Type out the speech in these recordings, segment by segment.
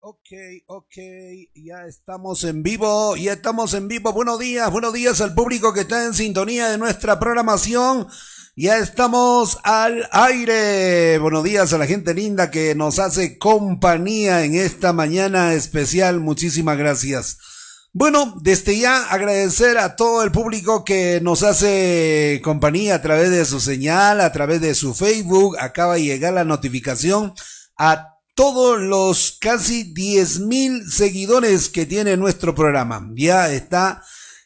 ok, ok, ya estamos en vivo, ya estamos en vivo. Buenos días, buenos días al público que está en sintonía de nuestra programación. Ya estamos al aire. Buenos días a la gente linda que nos hace compañía en esta mañana especial. Muchísimas gracias. Bueno, desde ya agradecer a todo el público que nos hace compañía a través de su señal, a través de su Facebook. Acaba de llegar la notificación a todos los casi 10 mil seguidores que tiene nuestro programa. Ya está.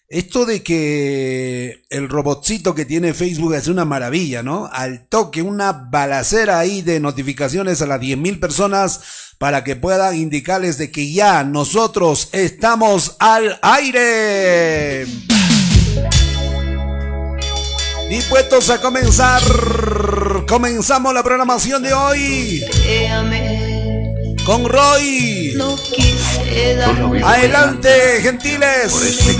Esto de que el robotcito que tiene Facebook es una maravilla, ¿no? Al toque, una balacera ahí de notificaciones a las 10 mil personas para que puedan indicarles de que ya nosotros estamos al aire. Dispuestos a comenzar. Comenzamos la programación de hoy con Roy. Adelante, gentiles. Este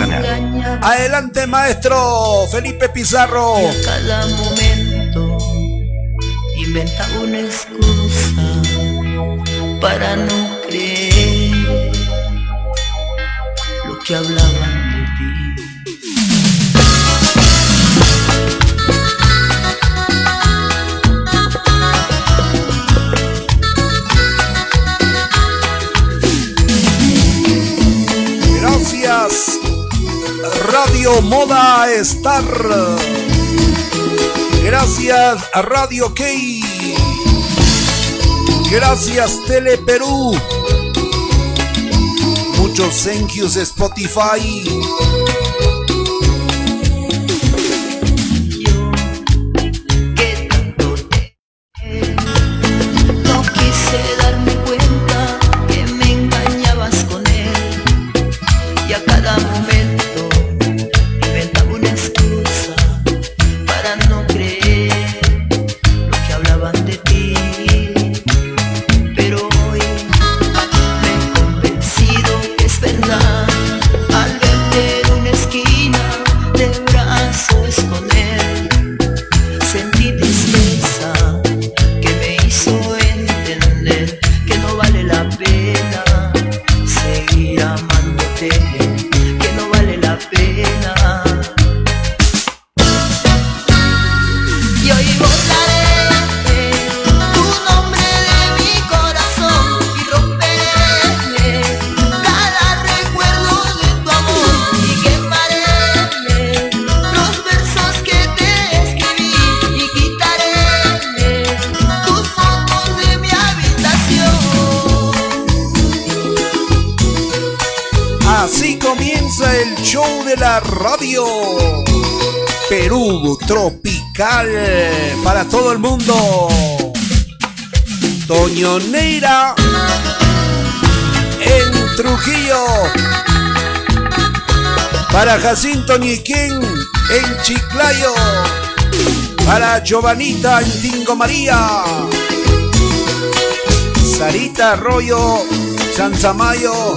Adelante, maestro Felipe Pizarro. cada momento inventaba una excusa para no creer lo que hablaban Radio Moda Star. Gracias a Radio Key. Gracias Tele Perú. Muchos thank yous Spotify. Jacinto Niquén en Chiclayo. Para Giovanita en Tingo María. Sarita Arroyo, Sanzamayo.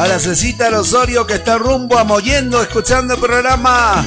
a la Cecita Osorio que está rumbo a Moyendo escuchando el programa.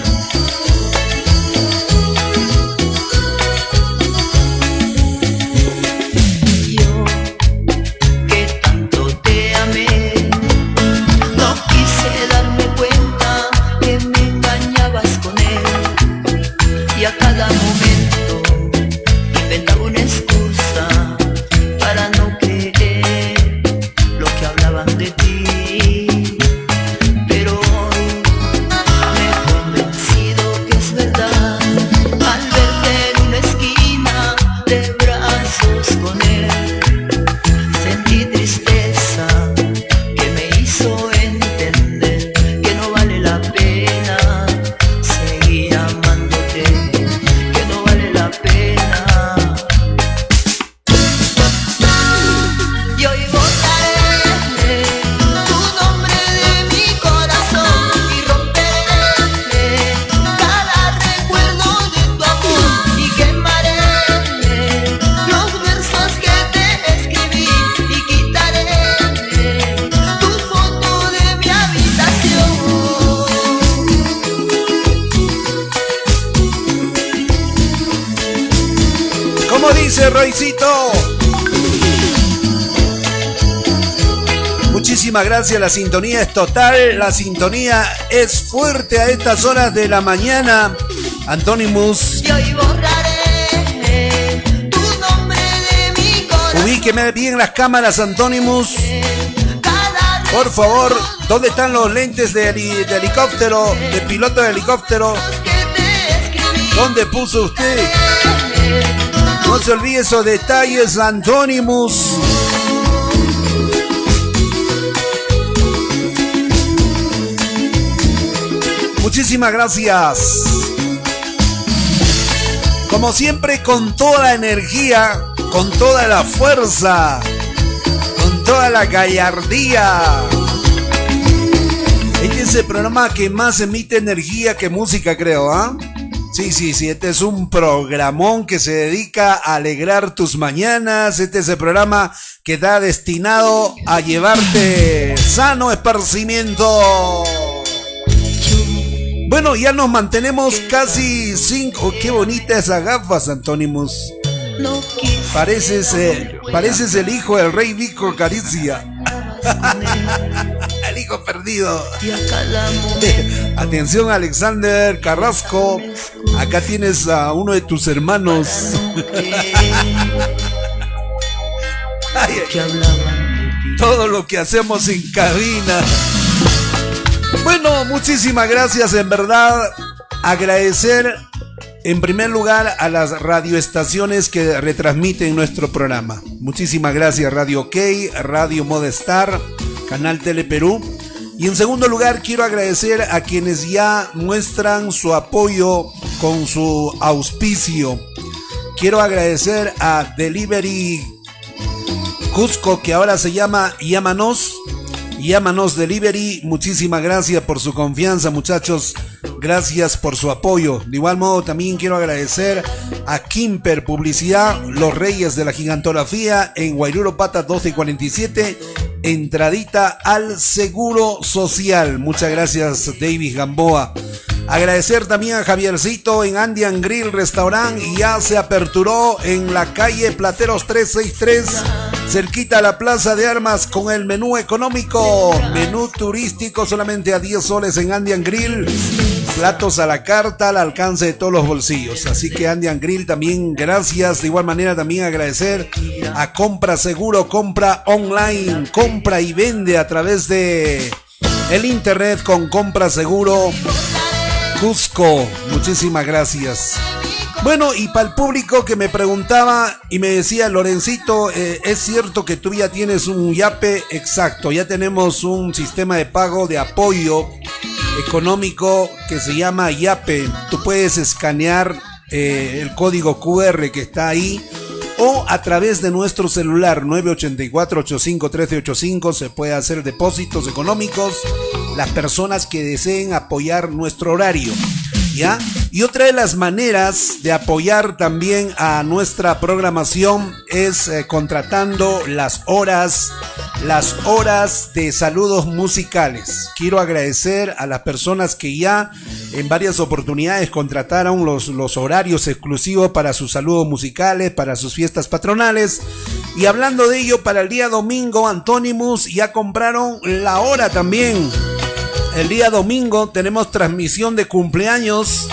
Gracias, la sintonía es total, la sintonía es fuerte a estas horas de la mañana. Antonimus. Ubíqueme bien las cámaras, Antonimus. Por favor, ¿dónde están los lentes de, de helicóptero, de piloto de helicóptero? ¿Dónde puso usted? No se olvide esos detalles, Antonimus. Muchísimas gracias. Como siempre, con toda la energía, con toda la fuerza, con toda la gallardía. Este es el programa que más emite energía que música, creo, ¿ah? Sí, sí, sí, este es un programón que se dedica a alegrar tus mañanas. Este es el programa que está destinado a llevarte sano esparcimiento. Bueno, ya nos mantenemos casi cinco. Oh, qué bonita esa gafas, Antónimos. Pareces, eh, pareces el hijo del rey Vico Caricia. el hijo perdido. Atención, Alexander Carrasco. Acá tienes a uno de tus hermanos. todo lo que hacemos en cabina. Bueno, muchísimas gracias, en verdad. Agradecer en primer lugar a las radioestaciones que retransmiten nuestro programa. Muchísimas gracias Radio OK, Radio Modestar, Canal Tele Perú. Y en segundo lugar quiero agradecer a quienes ya muestran su apoyo con su auspicio. Quiero agradecer a Delivery Cusco que ahora se llama Llámanos Llámanos Delivery, muchísimas gracias por su confianza muchachos, gracias por su apoyo. De igual modo también quiero agradecer a Kimper Publicidad, los reyes de la gigantografía en Guairuro Pata 1247, entradita al Seguro Social. Muchas gracias David Gamboa. Agradecer también a Javiercito en Andian Grill Restaurant y ya se aperturó en la calle Plateros 363, cerquita a la Plaza de Armas con el menú económico, menú turístico solamente a 10 soles en Andian Grill, platos a la carta al alcance de todos los bolsillos. Así que Andian Grill también gracias, de igual manera también agradecer a Compra Seguro, compra online, compra y vende a través de el internet con Compra Seguro Cusco. Muchísimas gracias. Bueno, y para el público que me preguntaba y me decía, Lorencito, eh, ¿es cierto que tú ya tienes un YAPE? Exacto, ya tenemos un sistema de pago de apoyo económico que se llama YAPE. Tú puedes escanear eh, el código QR que está ahí o a través de nuestro celular 984-85-1385 se puede hacer depósitos económicos las personas que deseen apoyar nuestro horario. Y otra de las maneras de apoyar también a nuestra programación es eh, contratando las horas, las horas de saludos musicales. Quiero agradecer a las personas que ya en varias oportunidades contrataron los, los horarios exclusivos para sus saludos musicales, para sus fiestas patronales. Y hablando de ello, para el día domingo, Antonimus ya compraron la hora también. El día domingo tenemos transmisión de cumpleaños.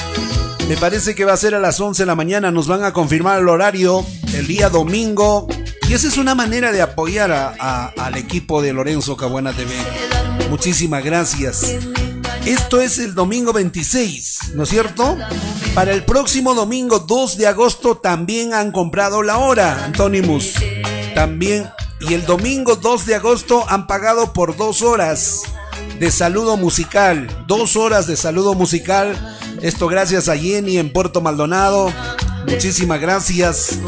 Me parece que va a ser a las 11 de la mañana. Nos van a confirmar el horario. El día domingo. Y esa es una manera de apoyar al equipo de Lorenzo Cabuena TV. Muchísimas gracias. Esto es el domingo 26, ¿no es cierto? Para el próximo domingo 2 de agosto también han comprado la hora, Antonimus. También. Y el domingo 2 de agosto han pagado por dos horas de saludo musical. Dos horas de saludo musical. Esto gracias a Jenny en Puerto Maldonado. Muchísimas gracias.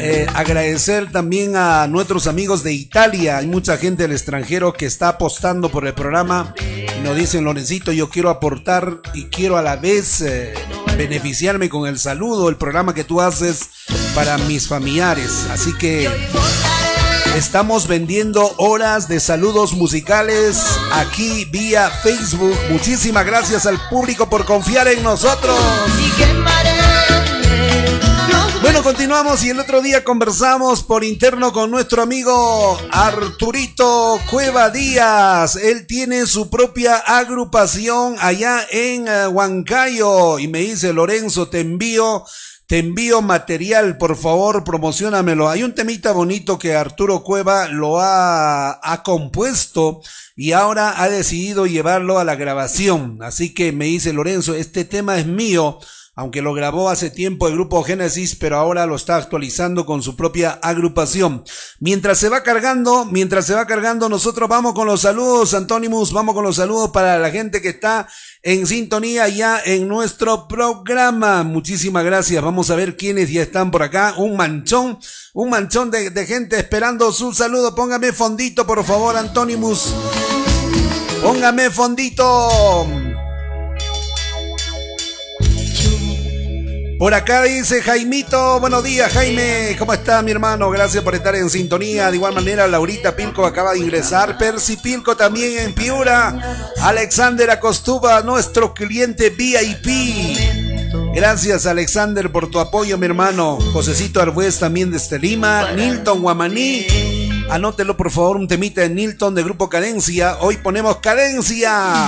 Eh, agradecer también a nuestros amigos de Italia. Hay mucha gente del extranjero que está apostando por el programa. Y nos dicen, Lorencito, yo quiero aportar y quiero a la vez eh, beneficiarme con el saludo, el programa que tú haces para mis familiares. Así que Estamos vendiendo horas de saludos musicales aquí vía Facebook. Muchísimas gracias al público por confiar en nosotros. Bueno, continuamos y el otro día conversamos por interno con nuestro amigo Arturito Cueva Díaz. Él tiene su propia agrupación allá en eh, Huancayo y me dice, Lorenzo, te envío te envío material, por favor, promocionamelo. Hay un temita bonito que Arturo Cueva lo ha, ha, compuesto y ahora ha decidido llevarlo a la grabación. Así que me dice Lorenzo, este tema es mío aunque lo grabó hace tiempo el grupo Génesis, pero ahora lo está actualizando con su propia agrupación. Mientras se va cargando, mientras se va cargando, nosotros vamos con los saludos, Antónimos, vamos con los saludos para la gente que está en sintonía ya en nuestro programa. Muchísimas gracias. Vamos a ver quiénes ya están por acá. Un manchón, un manchón de, gente esperando su saludo. Póngame fondito, por favor, Antónimos. Póngame fondito. Por acá dice Jaimito, buenos días Jaime, ¿cómo está mi hermano? Gracias por estar en sintonía. De igual manera, Laurita Pilco acaba de ingresar. Percy Pilco también en Piura. Alexander Acostuba, nuestro cliente VIP. Gracias Alexander por tu apoyo, mi hermano. Josecito Arbues también desde Lima. Nilton Guamaní. Anótelo por favor un temita de Nilton de Grupo Cadencia. Hoy ponemos Cadencia.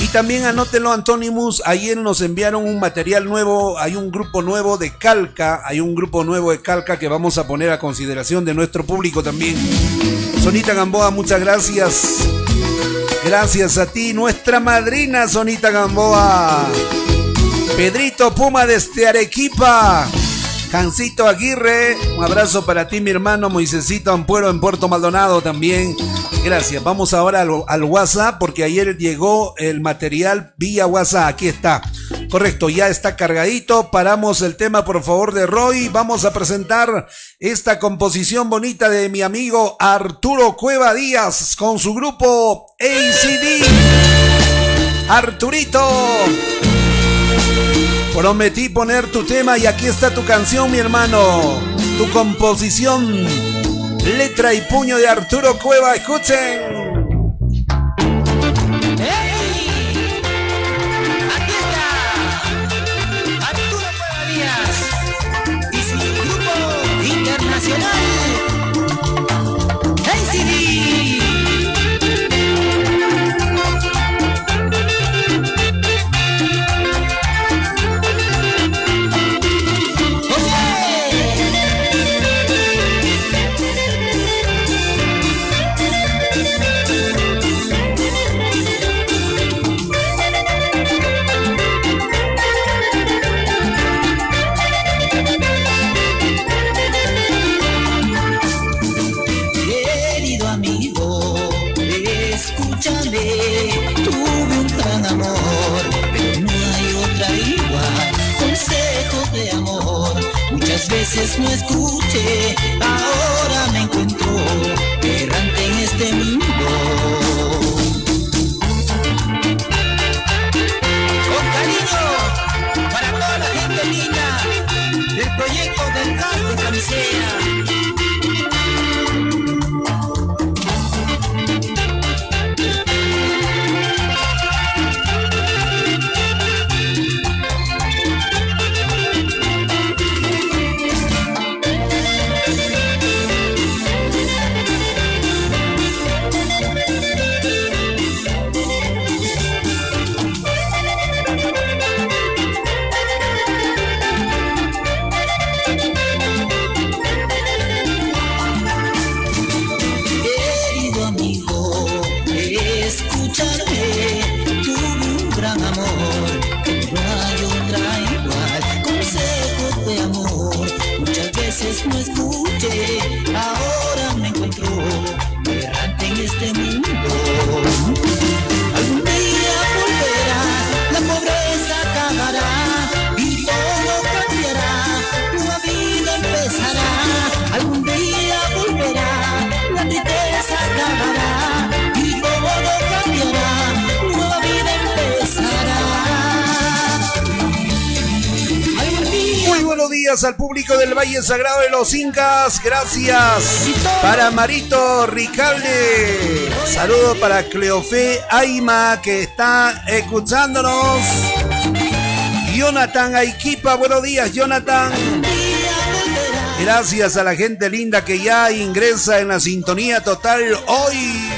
Y también anótelo Antonimus, ayer nos enviaron un material nuevo, hay un grupo nuevo de calca, hay un grupo nuevo de calca que vamos a poner a consideración de nuestro público también. Sonita Gamboa, muchas gracias. Gracias a ti, nuestra madrina Sonita Gamboa. Pedrito Puma desde Arequipa. Jancito Aguirre, un abrazo para ti, mi hermano Moisecito Ampuero en Puerto Maldonado también. Gracias. Vamos ahora al, WhatsApp porque ayer llegó el material vía WhatsApp. Aquí está. Correcto, ya está cargadito. Paramos el tema, por favor, de Roy. Vamos a presentar esta composición bonita de mi amigo Arturo Cueva Díaz con su grupo ACD. Arturito. Prometí poner tu tema y aquí está tu canción, mi hermano. Tu composición. Letra y puño de Arturo Cueva. Escuchen. Gracias para Marito Ricalde. Saludo para Cleofe Aima que está escuchándonos. Jonathan Aikipa, buenos días, Jonathan. Gracias a la gente linda que ya ingresa en la sintonía total hoy.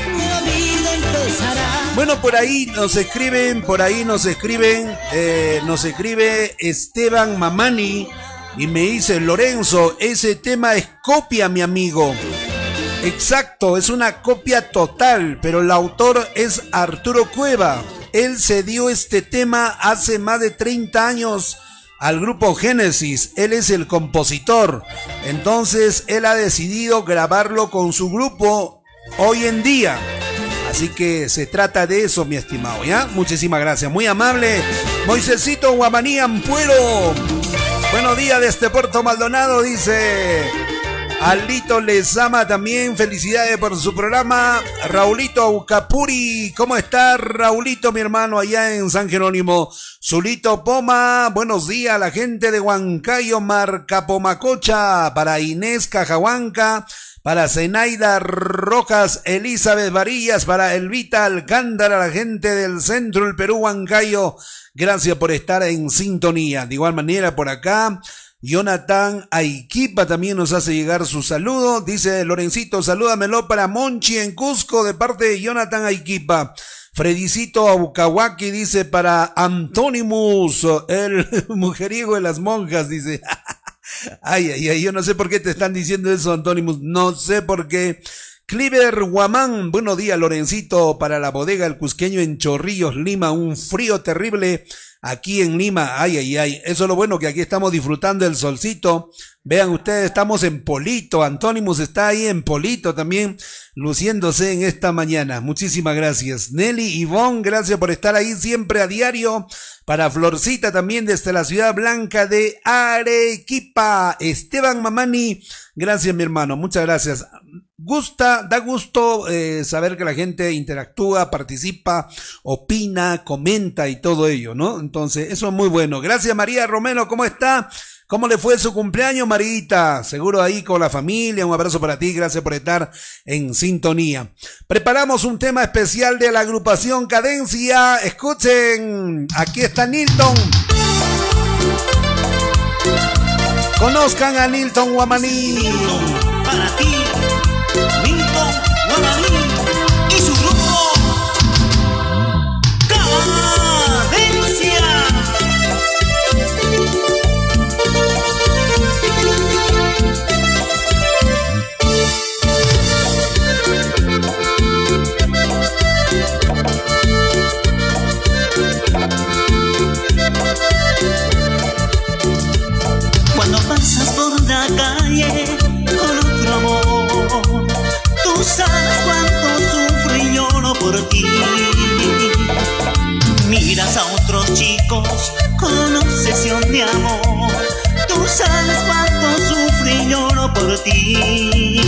Bueno, por ahí nos escriben, por ahí nos escriben, eh, nos escribe Esteban Mamani y me dice, Lorenzo, ese tema es copia, mi amigo. Exacto, es una copia total, pero el autor es Arturo Cueva. Él se dio este tema hace más de 30 años al grupo Génesis. Él es el compositor. Entonces él ha decidido grabarlo con su grupo hoy en día. Así que se trata de eso, mi estimado, ¿ya? Muchísimas gracias. Muy amable. Moisecito Guamaní Ampuero. Buenos días desde Puerto Maldonado, dice. Alito ama también, felicidades por su programa. Raulito Aucapuri, ¿cómo está Raulito, mi hermano, allá en San Jerónimo? Zulito Poma, buenos días a la gente de Huancayo, Marcapomacocha, para Inés Cajahuanca, para Zenaida Rojas, Elizabeth Varillas, para Elvita Alcántara, la gente del centro del Perú, Huancayo. Gracias por estar en sintonía. De igual manera, por acá, Jonathan Aiquipa también nos hace llegar su saludo. Dice Lorencito, salúdamelo para Monchi en Cusco de parte de Jonathan Aiquipa. Fredicito Abucawaki dice para Antonimus, el mujeriego de las monjas, dice. ay, ay, ay, yo no sé por qué te están diciendo eso, Antonimus. No sé por qué. Cliver Guamán, buenos días, Lorencito, para la bodega El Cusqueño en Chorrillos, Lima, un frío terrible aquí en Lima. Ay, ay, ay. Eso es lo bueno que aquí estamos disfrutando del solcito. Vean ustedes, estamos en Polito. Antónimos está ahí en Polito también, luciéndose en esta mañana. Muchísimas gracias. Nelly Ivonne, gracias por estar ahí siempre a diario. Para Florcita también desde la ciudad blanca de Arequipa. Esteban Mamani, gracias mi hermano, muchas gracias. Gusta, da gusto eh, saber que la gente interactúa, participa, opina, comenta y todo ello, ¿no? Entonces, eso es muy bueno. Gracias María Romero, ¿cómo está? ¿Cómo le fue su cumpleaños, Marita? Seguro ahí con la familia. Un abrazo para ti. Gracias por estar en sintonía. Preparamos un tema especial de la agrupación Cadencia. Escuchen. Aquí está Nilton. Conozcan a Nilton Guamaní. Para ti, Guamaní de amor. Tú sabes cuánto sufro y lloro por ti.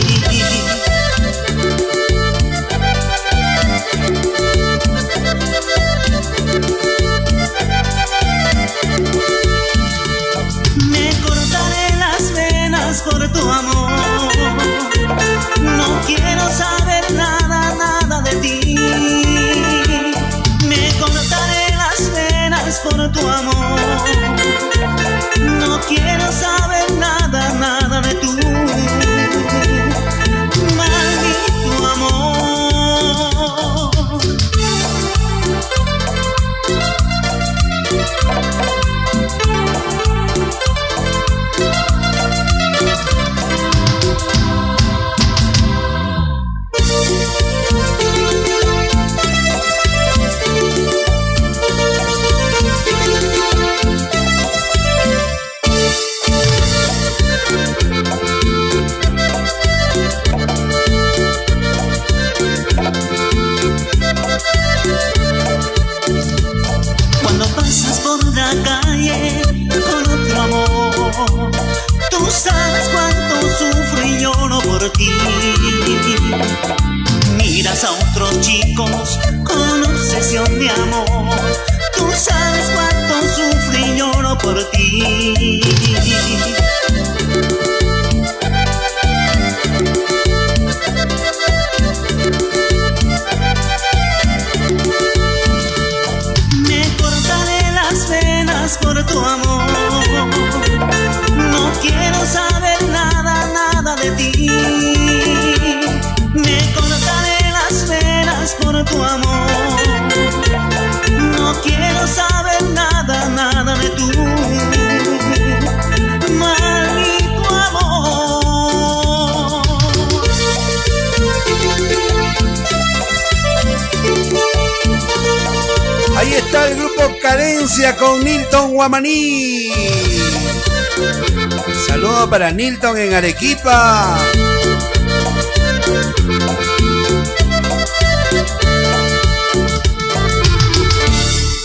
Nilton en Arequipa.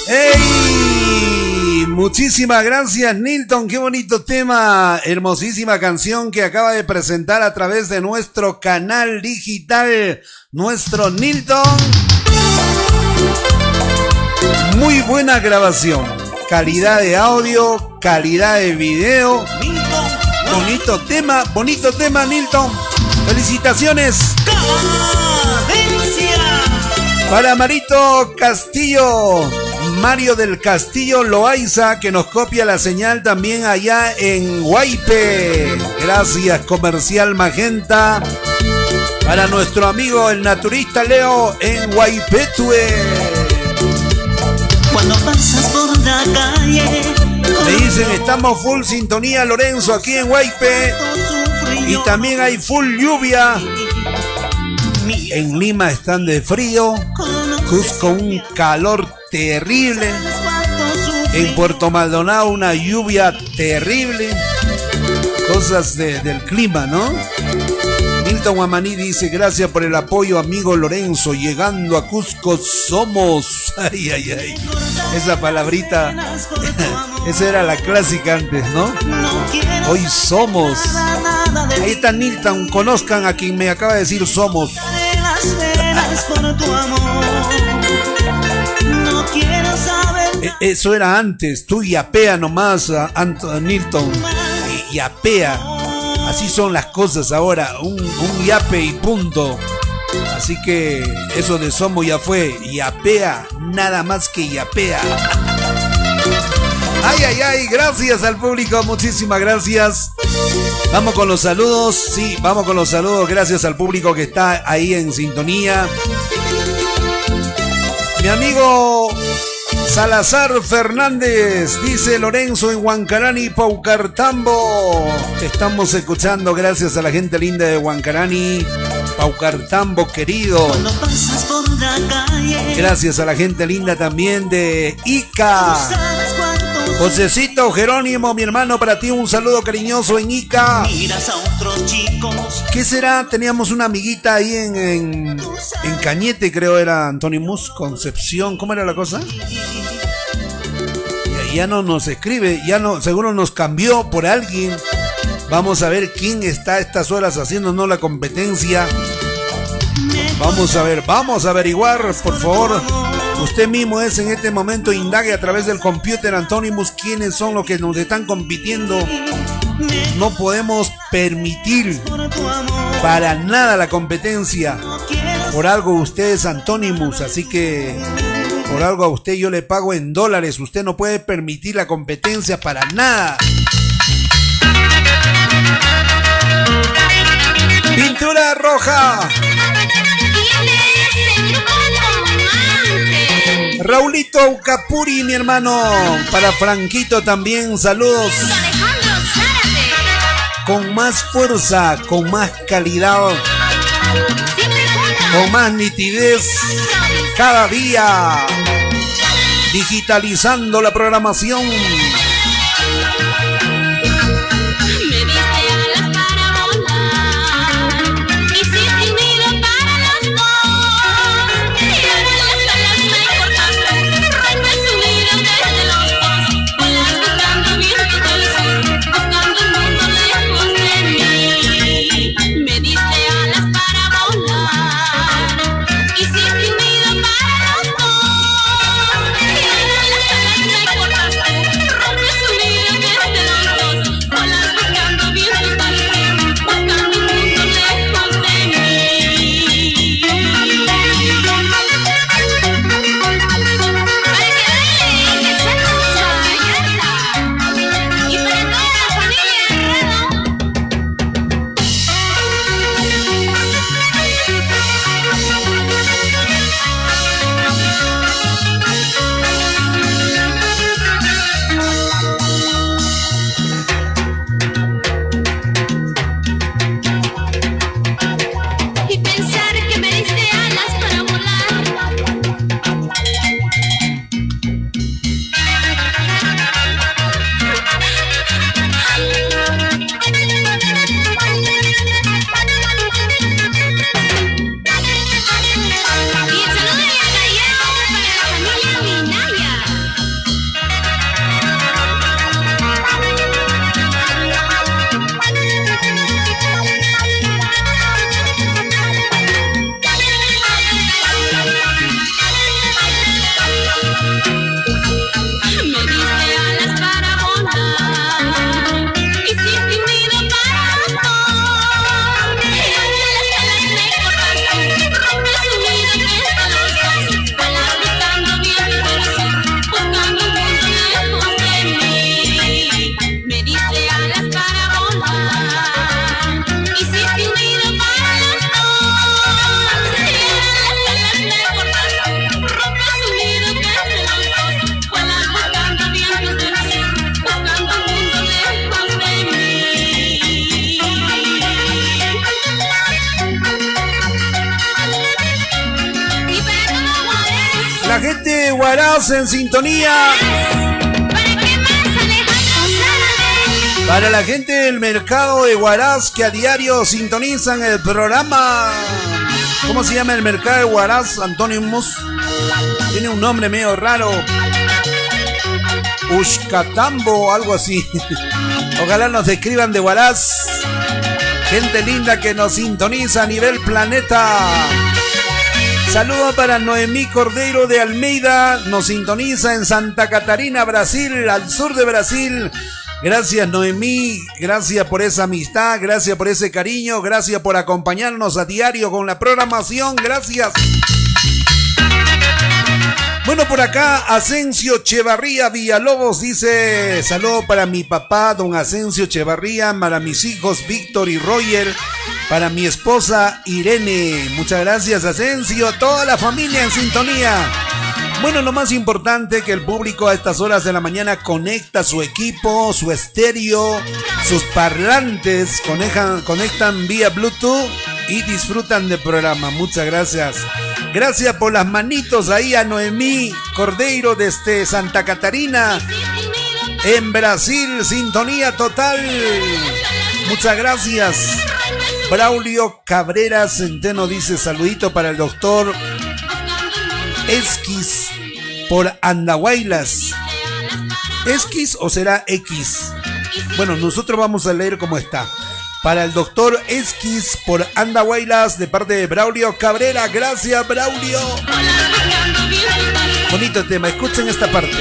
¡Ey! Muchísimas gracias, Nilton. Qué bonito tema. Hermosísima canción que acaba de presentar a través de nuestro canal digital. Nuestro Nilton. Muy buena grabación. Calidad de audio, calidad de video. Bonito tema, bonito tema, Nilton. Felicitaciones. Para Marito Castillo, Mario del Castillo Loaiza, que nos copia la señal también allá en Guaype. Gracias, Comercial Magenta. Para nuestro amigo el naturista Leo en Guaypetue. Cuando pasas por la calle. Me dicen, estamos full sintonía Lorenzo aquí en Guaype. Y también hay full lluvia. En Lima están de frío. Cusco un calor terrible. En Puerto Maldonado una lluvia terrible. Cosas del clima, ¿no? Milton Guamaní dice, gracias por el apoyo, amigo Lorenzo. Llegando a Cusco somos. Ay, ay, ay. Esa palabrita, esa era la clásica antes, ¿no? Hoy somos. Ahí está Nilton, conozcan a quien me acaba de decir somos. Eso era antes, tú y apea nomás, Nilton. Y apea. Así son las cosas ahora, un, yape y punto. Así que eso de Somos ya fue. Yapea, nada más que yapea. Ay, ay, ay, gracias al público, muchísimas gracias. Vamos con los saludos, sí, vamos con los saludos, gracias al público que está ahí en sintonía. Mi amigo Salazar Fernández, dice Lorenzo en Huancarani, Paucartambo. Te estamos escuchando gracias a la gente linda de Huancarani, Paucartambo querido. Gracias a la gente linda también de Ica. Josecito Jerónimo, mi hermano, para ti un saludo cariñoso en Ica. ¿Qué será? Teníamos una amiguita ahí en, en, Cañete, creo era Antonimus Concepción. ¿Cómo era la cosa? Ya, no nos escribe, ya no, seguro nos cambió por alguien. Vamos a ver quién está a estas horas haciéndonos la competencia. Vamos a ver, vamos a averiguar, por favor. Usted mismo es en este momento, indague a través del computer Antonimus quiénes son los que nos están compitiendo. No podemos permitir para nada la competencia. Por algo usted es Antonimus, así que por algo a usted yo le pago en dólares. Usted no puede permitir la competencia para nada. Pintura roja. Raulito Aucapuri, mi hermano. Para Franquito también, saludos. Con más fuerza, con más calidad, con más nitidez, cada día. Digitalizando la programación. Que a diario sintonizan el programa. ¿Cómo se llama el mercado de Huaraz, Antonio Mus? Tiene un nombre medio raro. Ushkatambo, algo así. Ojalá nos escriban de Huaraz. Gente linda que nos sintoniza a nivel planeta. Saludo para Noemí Cordero de Almeida. Nos sintoniza en Santa Catarina, Brasil, al sur de Brasil. Gracias Noemí, gracias por esa amistad, gracias por ese cariño, gracias por acompañarnos a diario con la programación, gracias. Bueno, por acá, Asensio Chevarría Villalobos dice, saludo para mi papá, don Asensio Chevarría, para mis hijos Víctor y Roger, para mi esposa Irene. Muchas gracias, Asensio, toda la familia en sintonía. Bueno, lo más importante que el público a estas horas de la mañana conecta su equipo, su estéreo, sus parlantes, conectan, conectan vía Bluetooth y disfrutan del programa. Muchas gracias. Gracias por las manitos ahí a Noemí Cordeiro desde Santa Catarina. En Brasil, sintonía total. Muchas gracias. Braulio Cabrera Centeno dice saludito para el doctor Esquis por Andahuaylas. ¿Esquis o será X? Bueno, nosotros vamos a leer cómo está. Para el doctor Esquis por Andahuaylas de parte de Braulio Cabrera. Gracias, Braulio. Bonito tema, escuchen esta parte.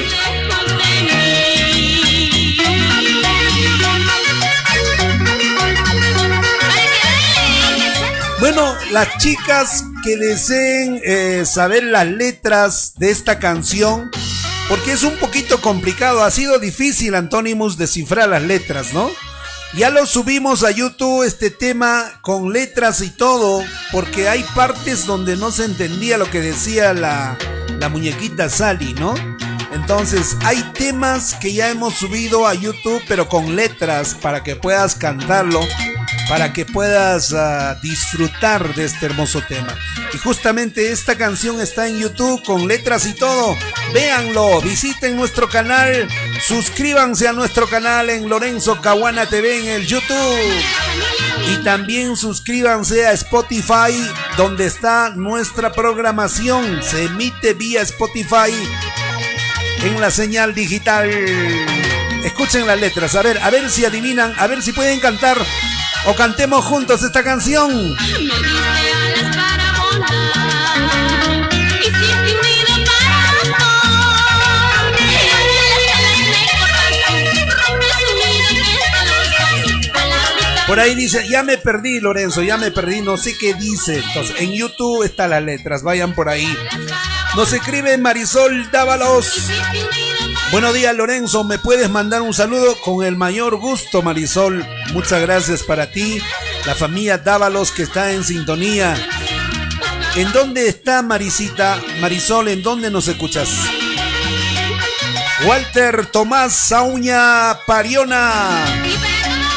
Bueno, las chicas que deseen eh, saber las letras de esta canción, porque es un poquito complicado, ha sido difícil, Antónimos, descifrar las letras, ¿no? Ya lo subimos a YouTube este tema con letras y todo, porque hay partes donde no se entendía lo que decía la, la muñequita Sally, ¿no? Entonces, hay temas que ya hemos subido a YouTube, pero con letras para que puedas cantarlo, para que puedas uh, disfrutar de este hermoso tema. Y justamente esta canción está en YouTube con letras y todo. Véanlo, visiten nuestro canal, suscríbanse a nuestro canal en Lorenzo Caguana TV en el YouTube. Y también suscríbanse a Spotify, donde está nuestra programación. Se emite vía Spotify en la señal digital. Escuchen las letras, a ver, a ver si adivinan, a ver si pueden cantar o cantemos juntos esta canción. Por ahí dice, ya me perdí, Lorenzo, ya me perdí, no sé qué dice. Entonces, en YouTube están las letras, vayan por ahí. Nos escribe Marisol Dávalos. Buenos días, Lorenzo. ¿Me puedes mandar un saludo? Con el mayor gusto, Marisol. Muchas gracias para ti, la familia Dávalos que está en sintonía. ¿En dónde está Marisita? Marisol, ¿en dónde nos escuchas? Walter Tomás Sauña Pariona.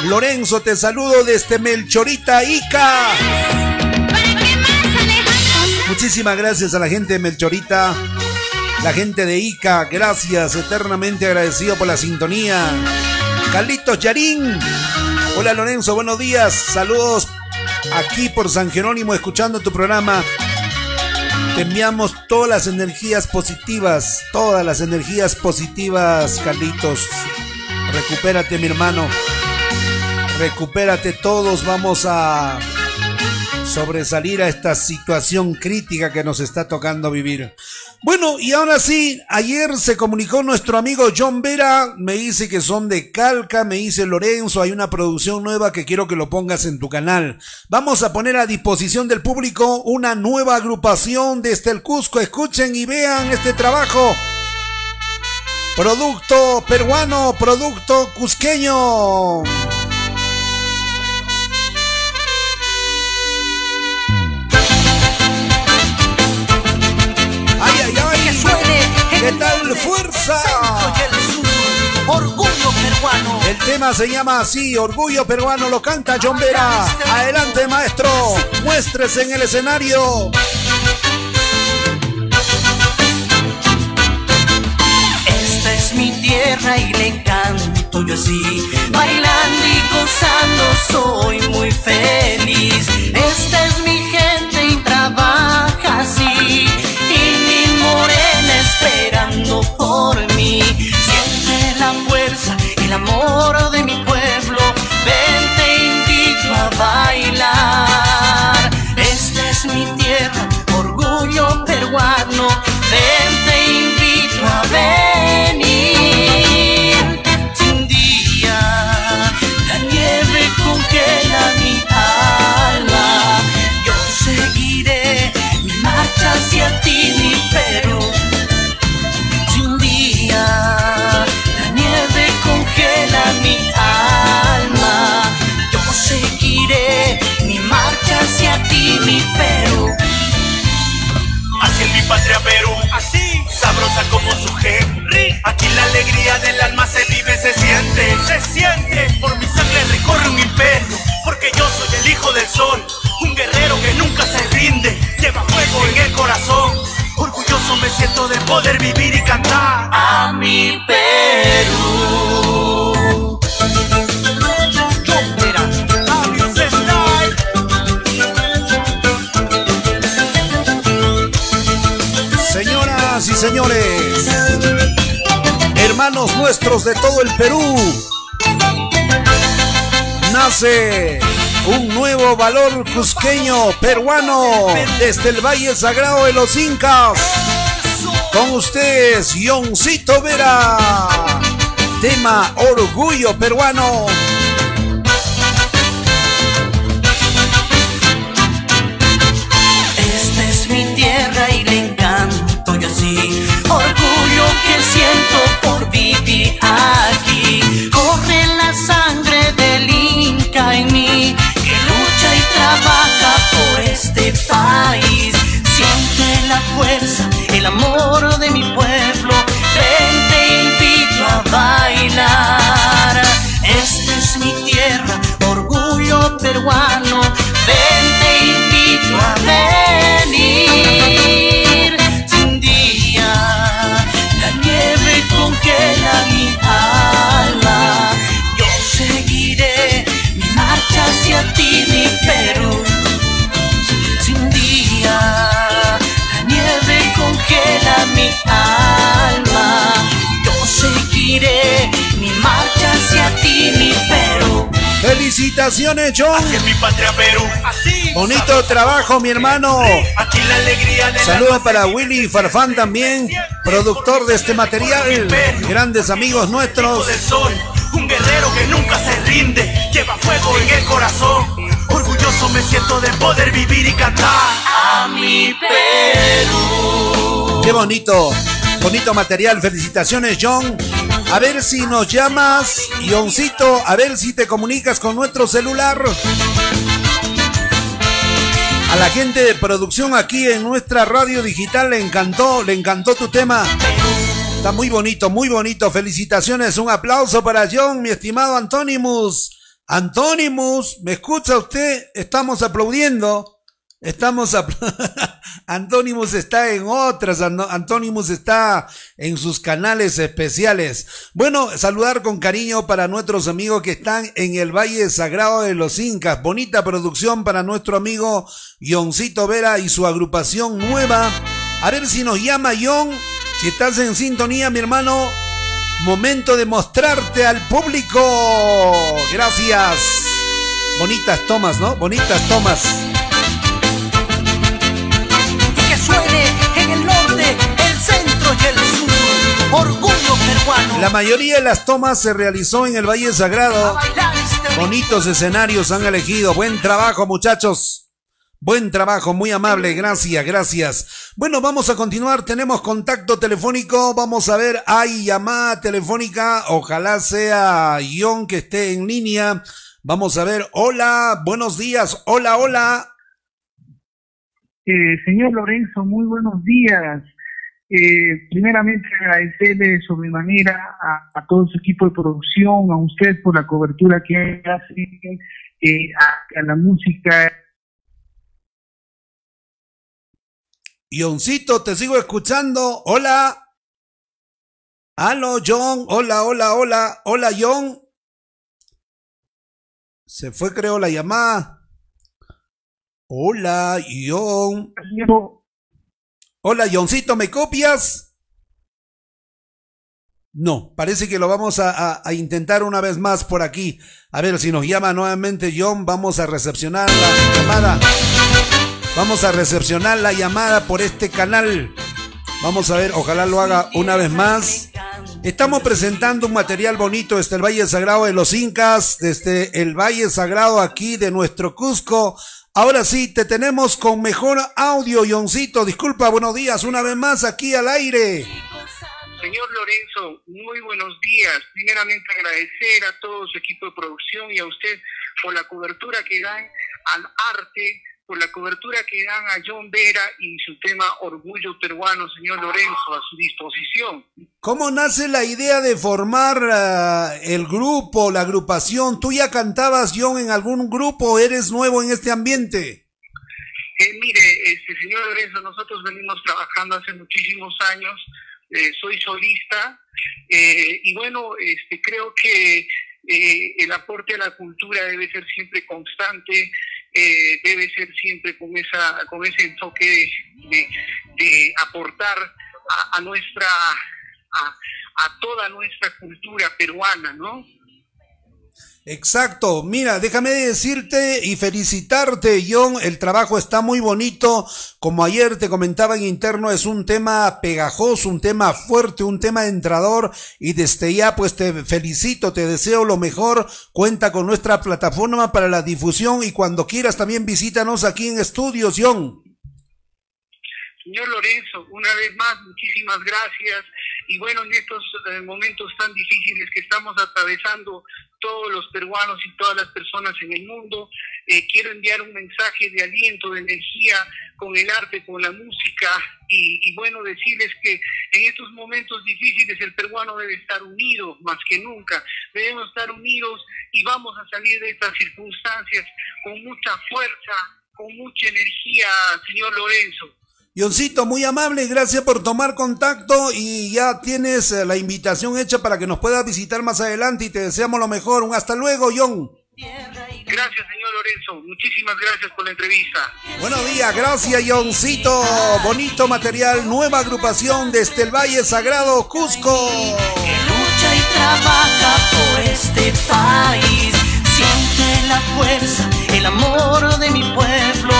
Lorenzo, te saludo desde Melchorita, Ica. Muchísimas gracias a la gente de Melchorita, la gente de Ica, gracias, eternamente agradecido por la sintonía. Carlitos Yarín, hola Lorenzo, buenos días, saludos aquí por San Jerónimo escuchando tu programa. Te enviamos todas las energías positivas, todas las energías positivas, Carlitos. Recupérate, mi hermano. Recupérate todos, vamos a sobresalir a esta situación crítica que nos está tocando vivir. Bueno, y ahora sí, ayer se comunicó nuestro amigo John Vera, me dice que son de Calca, me dice Lorenzo, hay una producción nueva que quiero que lo pongas en tu canal. Vamos a poner a disposición del público una nueva agrupación desde el Cusco, escuchen y vean este trabajo. Producto peruano, producto cusqueño. ¿Qué tal fuerza? Orgullo peruano. El tema se llama así, Orgullo peruano, lo canta John Vera. Adelante maestro, muéstrese en el escenario. es mi tierra y le canto yo así, siente. Por mi sangre recorre un imperio, porque yo soy el hijo del sol, un guerrero que nunca se rinde, lleva fuego en el corazón. Orgulloso me siento de poder vivir y cantar. a mi Perú. Señoras y señores, hermanos nuestros de todo el Perú, nace un nuevo valor cusqueño peruano desde el Valle Sagrado de los Incas. Con ustedes, Yoncito Vera. Tema Orgullo Peruano. Felicitaciones, John. Así es mi patria Perú, así. Bonito trabajo, mi hermano. Aquí la alegría del Saludos para Willy Farfán también, productor de este material. Grandes amigos nuestros. del sol, un guerrero que nunca se rinde, lleva fuego en el corazón. Orgulloso me siento de poder vivir y cantar. A mi Perú. Qué bonito, bonito material. Felicitaciones, John. A ver si nos llamas, Johncito, a ver si te comunicas con nuestro celular. A la gente de producción aquí en nuestra radio digital le encantó, le encantó tu tema. Está muy bonito, muy bonito. Felicitaciones, un aplauso para John, mi estimado Antonimus. Antonimus, ¿me escucha usted? Estamos aplaudiendo. Estamos apl- Antonimus está en otras, Antonimus está en sus canales especiales. Bueno, saludar con cariño para nuestros amigos que están en el Valle Sagrado de los Incas. Bonita producción para nuestro amigo Yoncito Vera y su agrupación nueva. A ver si nos llama Yon. Si estás en sintonía, mi hermano, momento de mostrarte al público. Gracias. Bonitas tomas, ¿no? Bonitas tomas. Orgullo peruano. La mayoría de las tomas se realizó en el Valle Sagrado. este. Bonitos escenarios han elegido. Buen trabajo, muchachos. Buen trabajo, muy amable. Gracias, gracias. Bueno, vamos a continuar. Tenemos contacto telefónico. Vamos a ver. Hay llamada telefónica. Ojalá sea Ion que esté en línea. Vamos a ver. Hola, buenos días. Hola, hola. Eh, señor Lorenzo, muy buenos días. Eh, primeramente agradecerle sobremanera a, a todo su equipo de producción, a usted por la cobertura que hace eh, a, a la música. Ioncito, te sigo escuchando. Hola. Aló, John. Hola, hola, hola. Hola, John. Se fue, creo, la llamada. Hola, John. Hola, Johncito, ¿me copias? No, parece que lo vamos a, intentar una vez más por aquí. A ver si nos llama nuevamente John, vamos a recepcionar la llamada. Vamos a recepcionar la llamada por este canal. Vamos a ver, ojalá lo haga una vez más. Estamos presentando un material bonito desde el Valle Sagrado de los Incas, desde el Valle Sagrado aquí de nuestro Cusco. Ahora sí, te tenemos con mejor audio, Yoncito. Disculpa, buenos días, una vez más aquí al aire. Señor Lorenzo, muy buenos días. Primeramente agradecer a todo su equipo de producción y a usted por la cobertura que dan al arte por la cobertura que dan a John Vera y su tema Orgullo Peruano, señor Lorenzo, a su disposición. ¿Cómo nace la idea de formar eh, el grupo, la agrupación? ¿Tú ya cantabas, John, en algún grupo? ¿Eres nuevo en este ambiente? Eh, mire, este señor Lorenzo, nosotros venimos trabajando hace muchísimos años. Eh, soy solista y bueno, este, creo que el aporte a la cultura debe ser siempre constante eh, debe ser siempre con esa con ese enfoque de, aportar a, nuestra a, a, toda nuestra cultura peruana, ¿no? Exacto, mira, déjame decirte y felicitarte, John, el trabajo está muy bonito, como ayer te comentaba en interno, es un tema pegajoso, un tema fuerte, un tema entrador, y desde ya pues te felicito, te deseo lo mejor, cuenta con nuestra plataforma para la difusión y cuando quieras también visítanos aquí en Estudios, John. Señor Lorenzo, una vez más, muchísimas gracias. Y bueno, en estos eh, momentos tan difíciles que estamos atravesando todos los peruanos y todas las personas en el mundo, eh, quiero enviar un mensaje de aliento, de energía con el arte, con la música y, y, bueno, decirles que en estos momentos difíciles el peruano debe estar unido más que nunca, debemos estar unidos y vamos a salir de estas circunstancias con mucha fuerza, con mucha energía, señor Lorenzo. Johncito, muy amable, gracias por tomar contacto y ya tienes eh, la invitación hecha para que nos puedas visitar más adelante y te deseamos lo mejor. Un hasta luego, John. Gracias, señor Lorenzo. Muchísimas gracias por la entrevista. Buenos días, gracias, Johncito. Bonito material, nueva agrupación desde el Valle Sagrado, Cusco. Que lucha y trabaja por este país. Siente la fuerza, el amor de mi pueblo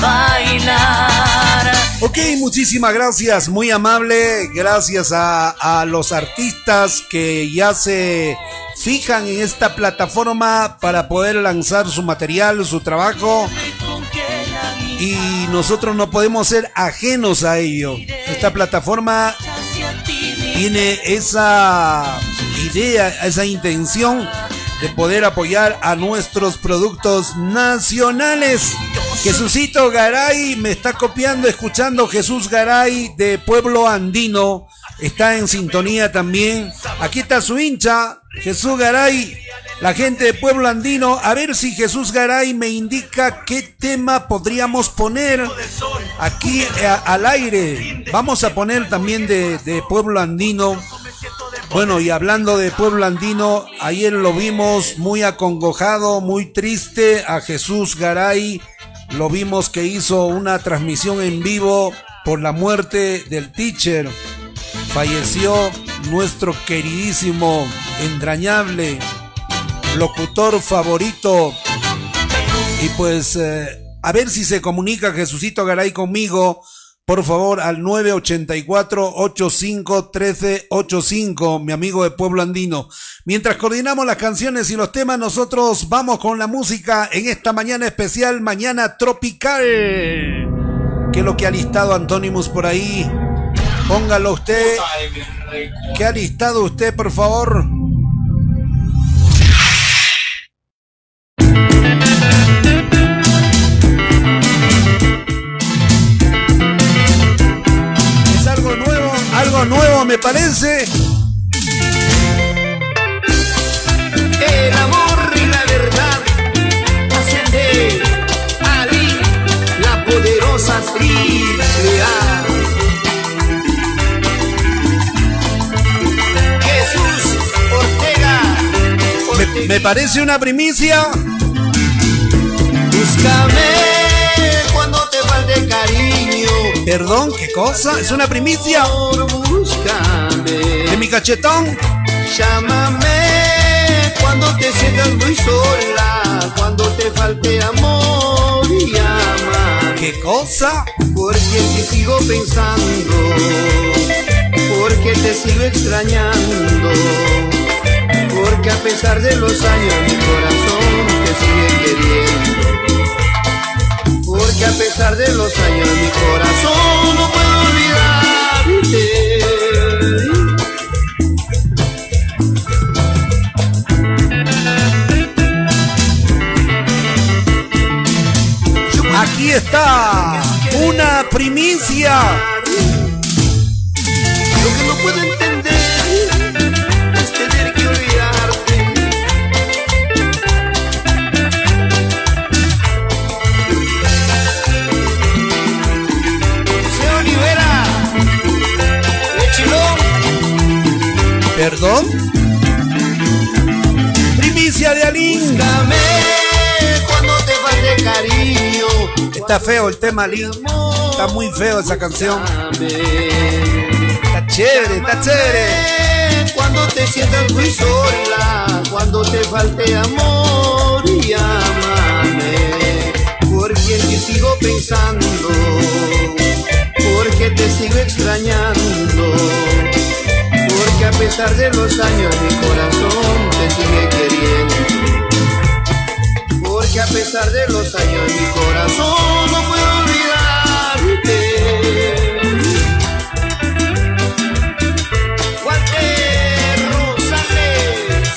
bailar. Ok, muchísimas gracias, muy amable. Gracias a, a los artistas que ya se fijan en esta plataforma para poder lanzar su material, su trabajo. Y nosotros no podemos ser ajenos a ello. Esta plataforma tiene esa idea, esa intención de poder apoyar a nuestros productos nacionales. Jesucito Garay me está copiando, escuchando Jesús Garay de Pueblo Andino. Está en sintonía también. Aquí está su hincha, Jesús Garay, la gente de Pueblo Andino. A ver si Jesús Garay me indica qué tema podríamos poner aquí eh, al aire. Vamos a poner también de, de Pueblo Andino bueno, y hablando de pueblo andino, ayer lo vimos muy acongojado, muy triste a Jesús Garay. Lo vimos que hizo una transmisión en vivo por la muerte del teacher. Falleció nuestro queridísimo, entrañable locutor favorito. Y pues eh, a ver si se comunica Jesucito Garay conmigo por favor, al 984-85-1385, mi amigo de Pueblo Andino. Mientras coordinamos las canciones y los temas, nosotros vamos con la música en esta mañana especial, mañana tropical. ¿Qué es lo que ha listado Antónimos por ahí? Póngalo usted. ¿Qué ha listado usted, por favor? Uno nuevo me parece. El amor y la verdad asciende a la poderosa triple A. Jesús Ortega. Me, me parece una primicia. Búscame cuando te falte cariño. Perdón, ¿qué cosa? ¿Es una primicia? Búscame. ¿De mi cachetón? Llámame cuando te sientas muy sola, cuando te falte amor y llama. ¿Qué cosa? Porque te sigo pensando, porque te sigo extrañando, porque a pesar de los años mi corazón Está feo el tema, Alín. Está muy feo esa canción. Está chévere, está chévere. Cuando te sientas muy sola, cuando te falte amor, llámame. Porque te sigo pensando, porque te sigo extrañando. Porque a pesar de los años mi corazón te sigue queriendo. Porque a pesar de los años mi corazón no puedo olvidarte. Walter Rosales.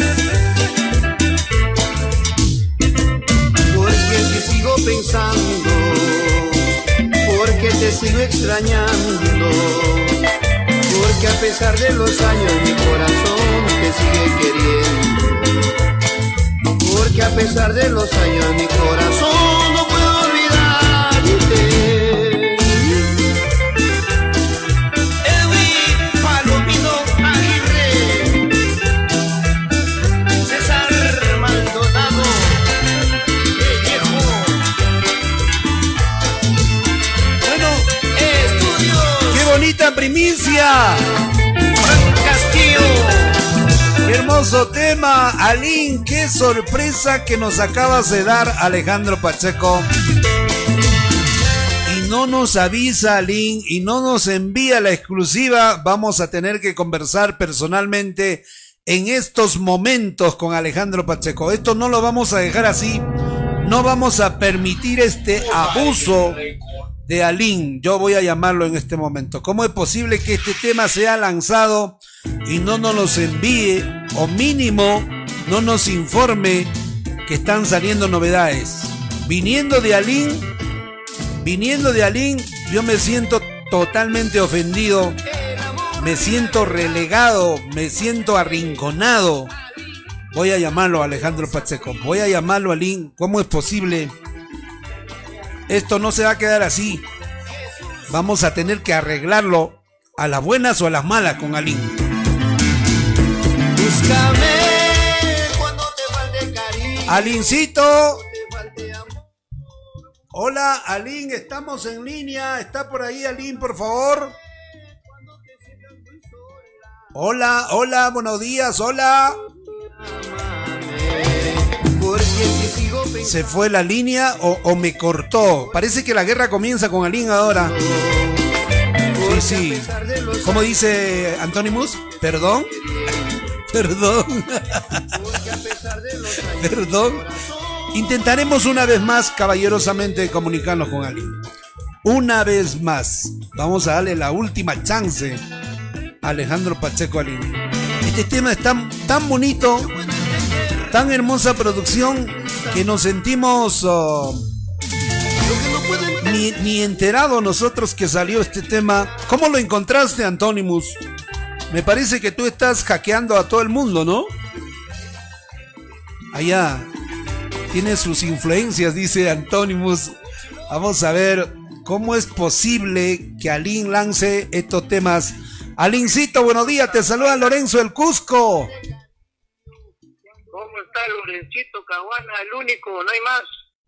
Porque te sigo pensando Porque te sigo extrañando. Porque a pesar de los años mi corazón te sigue queriendo Porque a pesar de los años mi corazón no puedo olvidarte. Edwin hermoso tema, Alín. Qué sorpresa que nos acabas de dar, Alejandro Pacheco. Y no nos avisa, Alín, y no nos envía la exclusiva. Vamos a tener que conversar personalmente en estos momentos con Alejandro Pacheco. Esto no lo vamos a dejar así. No vamos a permitir este abuso de Alín. Yo voy a llamarlo en este momento. ¿Cómo es posible que este tema sea lanzado y no nos los envíe o mínimo no nos informe que están saliendo novedades? Viniendo de Alín, viniendo de Alín, yo me siento totalmente ofendido, me siento relegado, me siento arrinconado. Voy a llamarlo Alejandro Pacheco, voy a llamarlo Alín. ¿Cómo es posible? Esto no se va a quedar así. Vamos a tener que arreglarlo a las buenas o a las malas con Alín. Búscame cuando te falte cariño. Alincito. Hola, Alín, estamos en línea. ¿Está por ahí, Alín, por favor? Hola, hola, buenos días, hola. ¿Se fue la línea o, o me cortó? Parece que la guerra comienza con Alín ahora. Sí, sí. ¿Cómo dice Antonimus? ¿Perdón? Perdón. Perdón. Intentaremos una vez más, caballerosamente, comunicarnos con alguien. Una vez más. Vamos a darle la última chance a Alejandro Pacheco Alín. Este tema es tan, tan bonito, tan hermosa producción, que nos sentimos oh, ni, ni enterados nosotros que salió este tema. ¿Cómo lo encontraste, Antonimus? Me parece que tú estás hackeando a todo el mundo, ¿no? Allá. Tiene sus influencias, dice Antonimus. Vamos a ver cómo es posible que Alín lance estos temas. Alincito, buenos días. Te saluda Lorenzo el Cusco. ¿Cómo está Lorencito Caguana, el único, no hay más.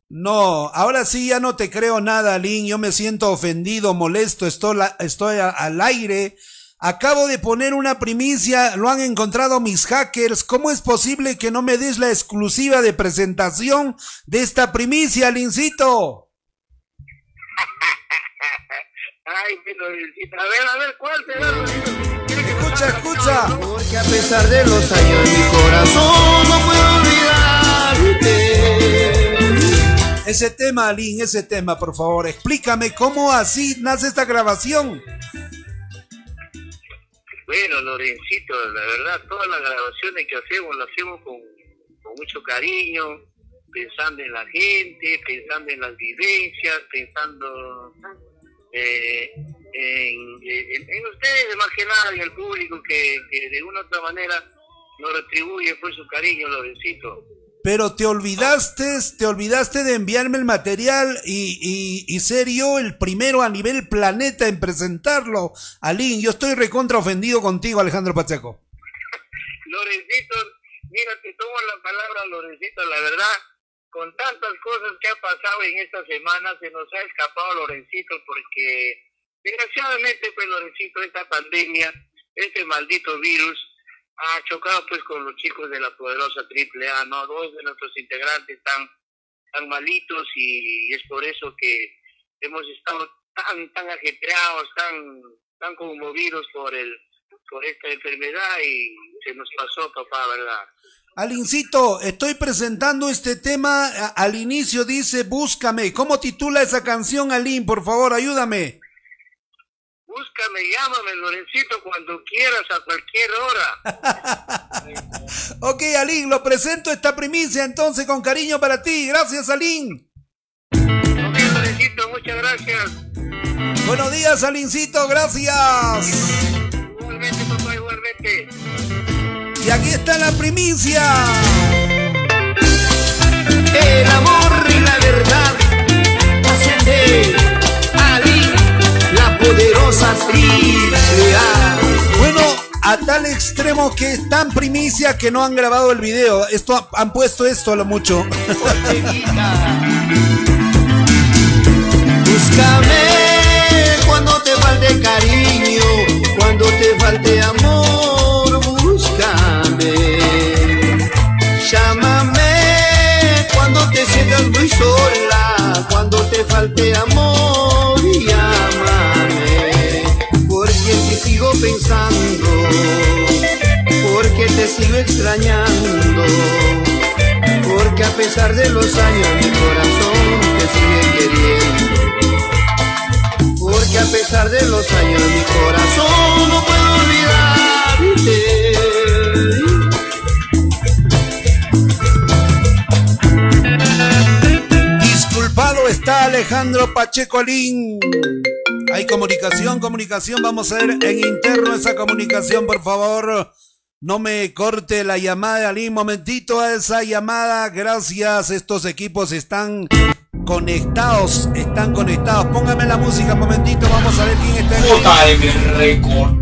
No, ahora sí ya no te creo nada, Lin. Yo me siento ofendido, molesto, estoy, estoy al aire. Acabo de poner una primicia, lo han encontrado mis hackers. ¿Cómo es posible que no me des la exclusiva de presentación de esta primicia, Lincito? Ay. A ver, a ver, ¿cuál será, Escucha, escucha. Porque a pesar de los años, mi corazón no puedo olvidarte. Ese tema, Alin, ese tema, por favor, explícame cómo así nace esta grabación. Bueno, Lorencito, la verdad, todas las grabaciones que hacemos las hacemos con, mucho cariño, pensando en la gente, pensando en las vivencias, pensando eh, en, ustedes más que nada, en el público que de una u otra manera nos retribuye por su cariño, Lorencito pero te olvidaste, te olvidaste de enviarme el material y, y, ser yo el primero a nivel planeta en presentarlo. Alín, yo estoy recontra ofendido contigo, Alejandro Pacheco. Lorencito, mira, te tomo la palabra, Lorencito, la verdad, con tantas cosas que ha pasado en esta semana, se nos ha escapado Lorencito, porque desgraciadamente, pues, Lorencito, esta pandemia, este maldito virus, ha chocado pues con los chicos de la poderosa Triple A, ¿no? Dos de nuestros integrantes están tan malitos y es por eso que hemos estado tan tan ajetreados, tan tan conmovidos por el por esta enfermedad y se nos pasó, papá, ¿verdad? Alincito, estoy presentando este tema. Al inicio dice Búscame. ¿Cómo titula esa canción, Alin? Por favor, ayúdame. Búscame, llámame, Lorencito, cuando quieras, a cualquier hora. ok, Alín, lo presento esta primicia entonces con cariño para ti. Gracias, Alín. Ok, Lorencito, muchas gracias. Buenos días, Alincito, gracias. Igualmente, papá, igualmente. Y aquí está la primicia. El amor y la verdad de poderosa Bueno, a tal extremo que es tan primicia que no han grabado el video. Esto han puesto esto a lo mucho. Búscame cuando te falte cariño, cuando te falte amor, búscame. Llámame cuando te sientas muy sola, cuando te falte amor, pensando, porque te sigo extrañando, porque a pesar de los años mi corazón te sigue queriendo, porque a pesar de los años mi corazón no puedo olvidarte. Disculpado está Alejandro Pacheco Lin. Hay comunicación, comunicación. Vamos a ver en interno esa comunicación, por favor. No me corte la llamada un momentito a esa llamada. Gracias. Estos equipos están conectados. Están conectados. Póngame la música un momentito. Vamos a ver quién está en JM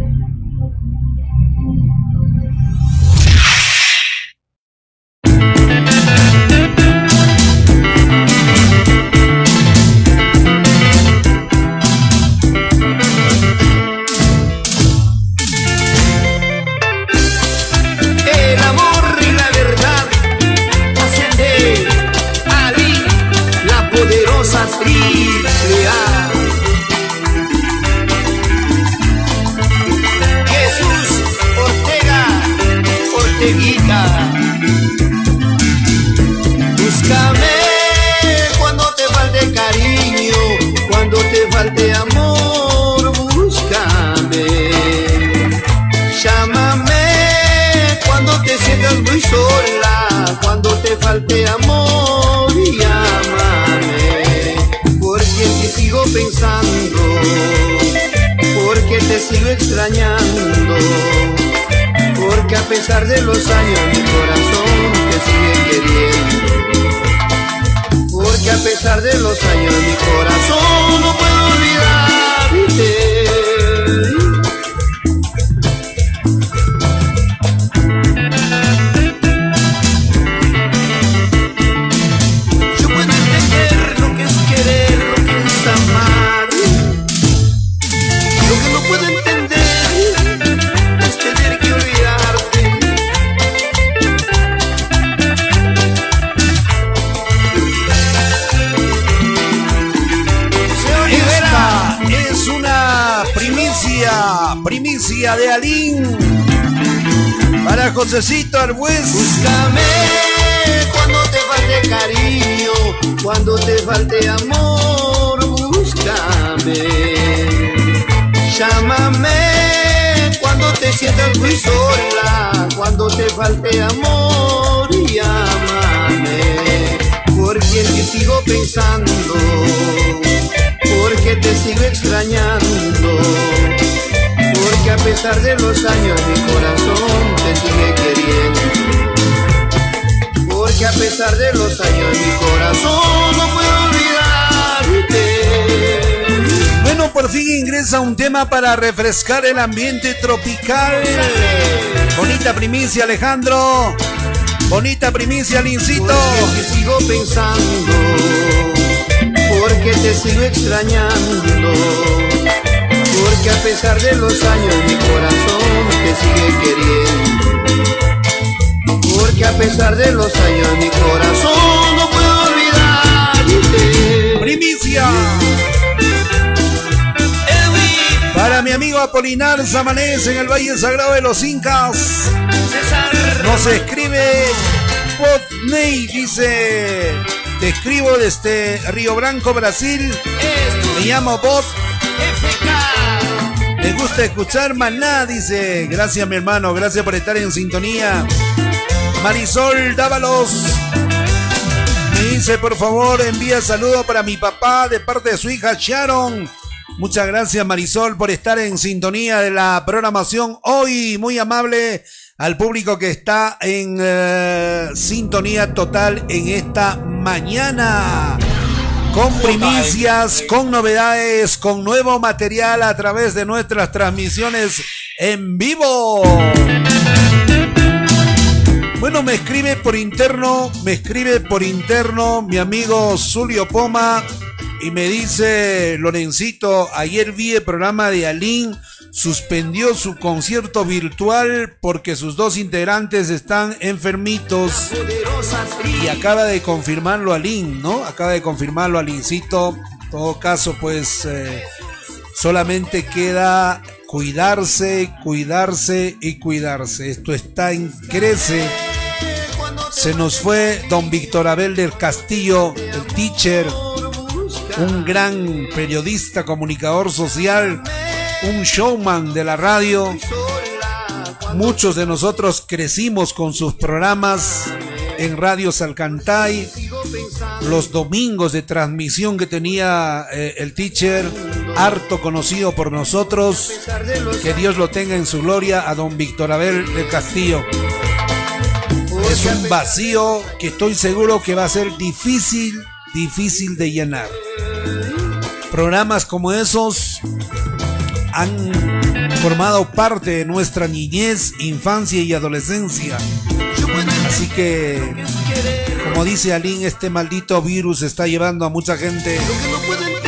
pesar de los años mi corazón te sigue queriendo. Porque a pesar de los años mi corazón no puedo olvidarte. Bueno, por fin ingresa un tema para refrescar el ambiente tropical. Bonita primicia, Alejandro. Bonita primicia, Lincito. Porque te sigo pensando, porque te sigo extrañando. Porque a pesar de los años mi corazón te sigue queriendo. Porque a pesar de los años mi corazón no puedo olvidarte. Primicia. Para mi amigo Apolinar Zamanés en el Valle Sagrado de los Incas. Nos escribe Ney dice, te escribo desde Río Branco, Brasil. Me llamo Bot. Me gusta escuchar Maná, dice. Gracias mi hermano, gracias por estar en sintonía. Marisol Dávalos. Me dice, por favor, envía saludo para mi papá de parte de su hija Sharon. Muchas gracias Marisol por estar en sintonía de la programación hoy. Muy amable al público que está en eh, sintonía total en esta mañana. Con primicias, con novedades, con nuevo material a través de nuestras transmisiones en vivo. Bueno, me escribe por interno, me escribe por interno mi amigo Zulio Poma y me dice, Lorencito, ayer vi el programa de Alín, suspendió su concierto virtual porque sus dos integrantes están enfermitos y acaba de confirmarlo Alín, ¿no? Acaba de confirmarlo Alincito. En todo caso, pues eh, solamente queda cuidarse, cuidarse y cuidarse. Esto está en crece. Se nos fue don Víctor Abel del Castillo, el teacher, un gran periodista, comunicador social, un showman de la radio. Muchos de nosotros crecimos con sus programas en Radio Salcantay, los domingos de transmisión que tenía eh, el teacher, harto conocido por nosotros. Que Dios lo tenga en su gloria a don Víctor Abel del Castillo. Es un vacío que estoy seguro que va a ser difícil, difícil de llenar. Programas como esos han formado parte de nuestra niñez, infancia y adolescencia. Así que, como dice Aline, este maldito virus está llevando a mucha gente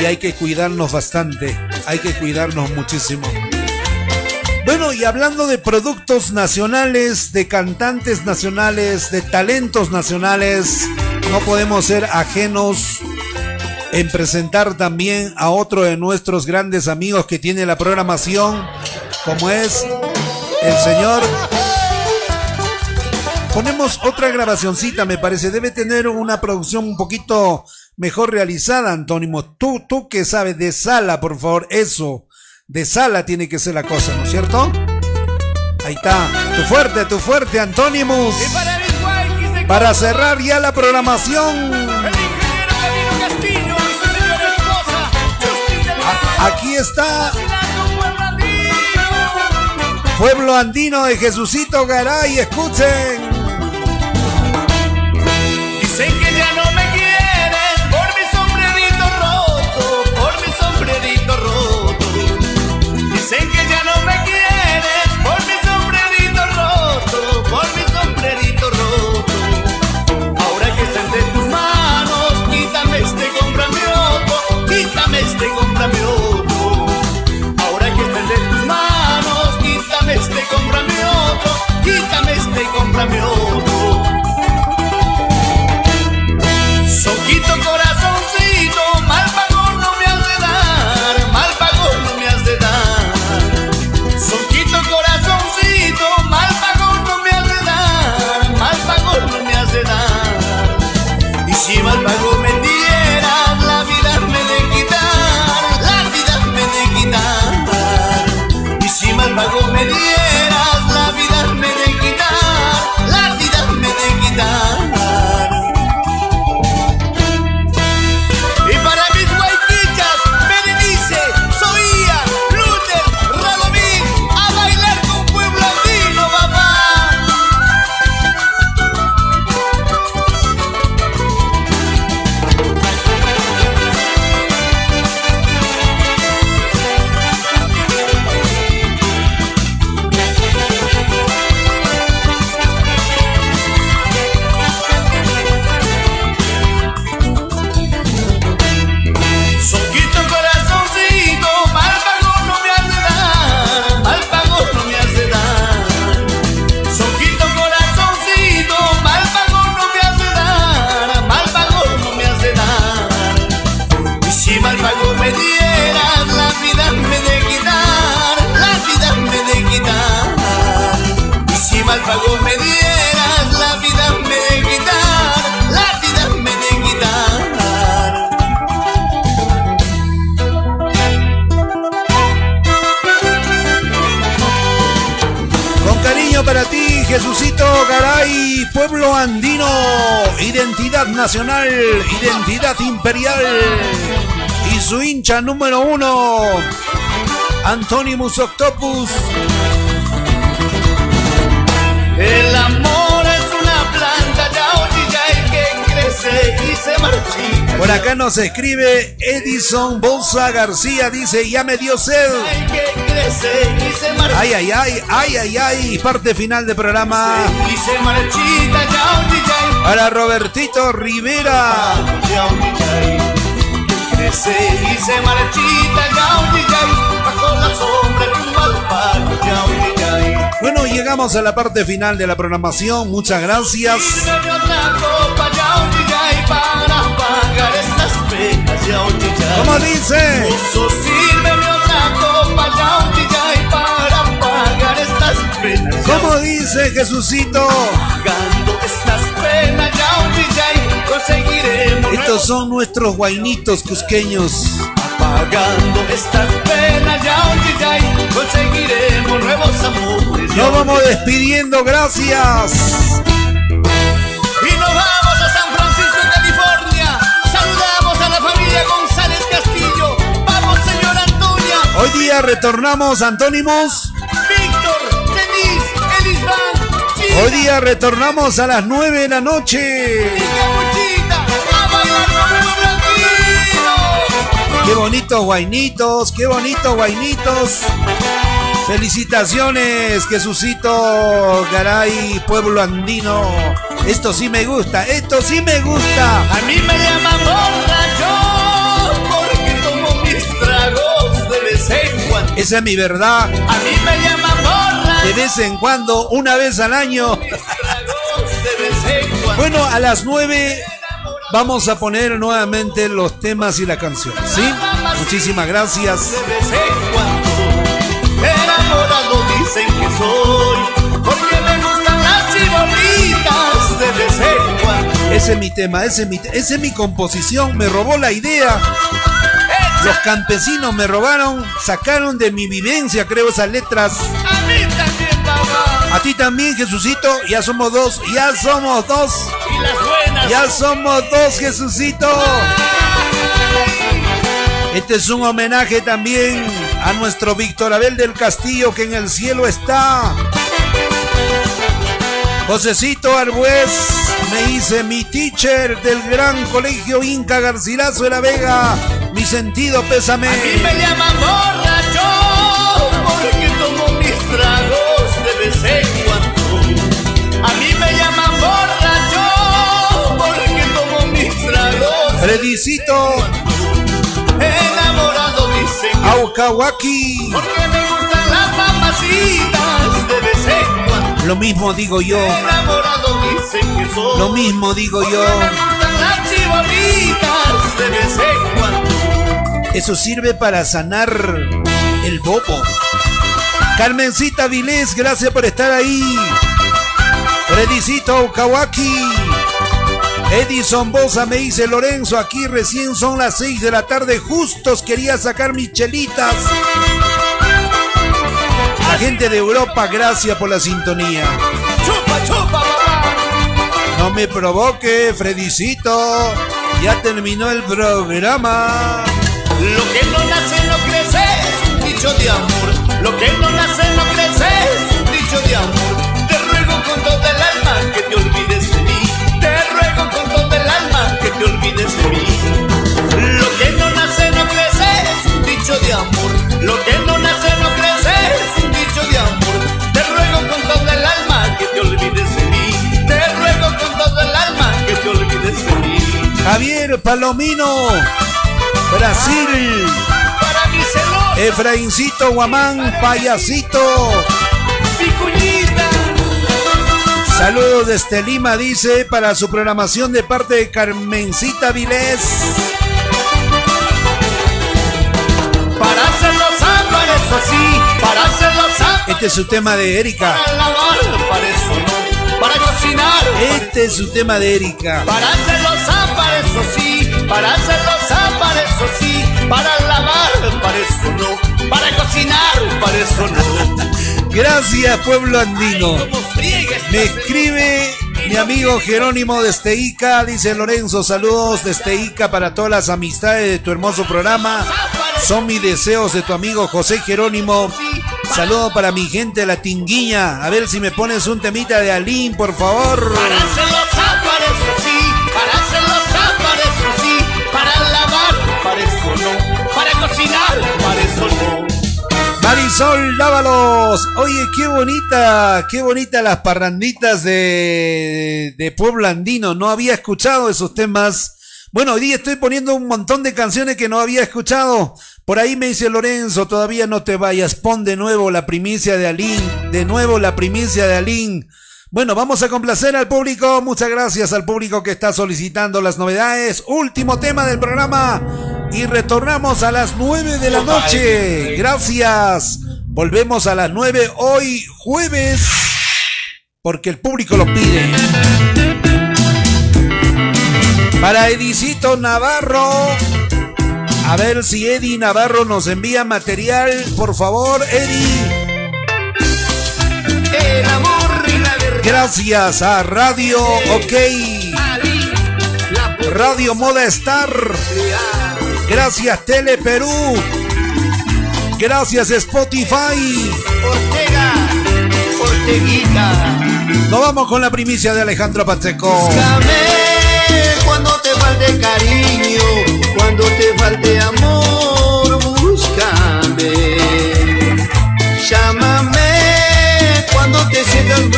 y hay que cuidarnos bastante, hay que cuidarnos muchísimo. Bueno, y hablando de productos nacionales, de cantantes nacionales, de talentos nacionales, no podemos ser ajenos en presentar también a otro de nuestros grandes amigos que tiene la programación, como es el señor. Ponemos otra grabacioncita, me parece. Debe tener una producción un poquito mejor realizada, Antónimo. Tú, tú que sabes de sala, por favor, eso. De sala tiene que ser la cosa, ¿no es cierto? Ahí está. Tu fuerte, tu fuerte, Antónimos. Para cerrar ya la programación. Aquí está Pueblo Andino de Jesucito Garay, escuchen. vente y cómprame Antonimus Octopus. El amor es una planta ya y que crece y se marchita. Por acá nos escribe Edison Bolsa García, dice, ya me dio sed. Ay, que crece y se marchita. Ay, ay, ay, ay, ay, ay, parte final del programa. Y se marchita ya Para Robertito Rivera. crece y se marchita ya bajo la sombra ya Bueno, llegamos a la parte final de la programación. Muchas gracias. ¿Cómo dice? ¿Cómo dice Jesucito? Estos son nuestros guainitos cusqueños. Pagando estas penas nuevos amores Nos vamos despidiendo, gracias. Y nos vamos a San Francisco, California. Saludamos a la familia González Castillo. Vamos, señora Antonia. Hoy día retornamos, Antónimos. Víctor, Denise, Elisban, China, Hoy día retornamos a las 9 de la noche. Qué bonitos guainitos, qué bonitos guainitos. Felicitaciones, Jesucito Garay, pueblo andino. Esto sí me gusta, esto sí me gusta. A mí me llaman borracho porque tomo mis tragos de vez en cuando. Esa es mi verdad. A mí me llaman borracho De vez en cuando, una vez al año. tragos de vez en cuando. Bueno, a las 9 vamos a poner nuevamente los temas y la canción. ¿Sí? Muchísimas gracias. Cuando enamorado dicen que soy porque me gustan las chibolitas de Ese es mi tema, ese es mi, ese es mi composición. Me robó la idea. Los campesinos me robaron, sacaron de mi vivencia, creo, esas letras. a mí también papá A ti también, Jesucito. Ya somos dos, ya somos dos. y las buenas Ya somos dos, Jesucito. Este es un homenaje también a nuestro Víctor Abel del Castillo que en el cielo está. Josecito Arbuez me dice mi teacher del gran colegio Inca Garcilaso de la Vega. Mi sentido pésame. a mí me llaman borracho porque tomo mis tragos de vez en cuando a mí me llaman borracho porque tomo mis tragos Fredicito Aucawaki. Porque me gustan las mamacitas de vez en cuando. Lo mismo digo yo. Enamorado dicen que soy. Lo mismo digo Porque yo. me gustan las chibolitas de vez en cuando. Eso sirve para sanar el bobo. Carmencita Vilés, gracias por estar ahí. Fredicito Kawaki. Edison Bosa me dice Lorenzo, aquí recién son las 6 de la tarde, justos quería sacar mis chelitas. La gente de Europa, gracias por la sintonía. Chupa, chupa. No me provoque, Fredicito. Ya terminó el programa. Lo que no nace no crece es un dicho de amor. Lo que no nace no crece es un dicho de amor. Olvides de mí. Lo que no nace no crece es un dicho de amor. Lo que no nace no crece es un dicho de amor. Te ruego con todo el alma que te olvides de mí. Te ruego con todo el alma que te olvides de mí. Javier Palomino, Brasil. Para mi celoso, Efraincito Guamán, payasito. Saludos desde Lima, dice, para su programación de parte de Carmencita Vilés. para hacerlo zafar, eso sí, para hacerlo zafar. Este es su tema de Erika. Para lavar, para eso no, para cocinar. Este es su tema de Erika. Para hacerlo zafar, eso sí, para hacerlo zafar, eso sí, para lavar, para eso no, para cocinar, para eso no. Gracias, pueblo andino. Me escribe mi amigo Jerónimo desde Ica, dice Lorenzo, saludos desde Ica para todas las amistades de tu hermoso programa. Son mis deseos de tu amigo José Jerónimo. Saludo para mi gente de la Tinguiña. A ver si me pones un temita de Alín, por favor. Marisol Dávalos. Oye, qué bonita, qué bonita las parranditas de, de Pueblo Andino. No había escuchado esos temas. Bueno, hoy día estoy poniendo un montón de canciones que no había escuchado. Por ahí me dice Lorenzo, todavía no te vayas. Pon de nuevo la primicia de Alín. De nuevo la primicia de Alín. Bueno, vamos a complacer al público. Muchas gracias al público que está solicitando las novedades. Último tema del programa. Y retornamos a las 9 de la noche. Gracias. Volvemos a las 9 hoy jueves. Porque el público lo pide. Para Edicito Navarro. A ver si Eddie Navarro nos envía material. Por favor, Eddie. El amor. Gracias a Radio OK. Radio Moda Star. Gracias Tele Perú. Gracias Spotify. Ortega, Orteguita. Nos vamos con la primicia de Alejandro Pacheco. Búscame cuando te falte cariño, cuando te falte amor,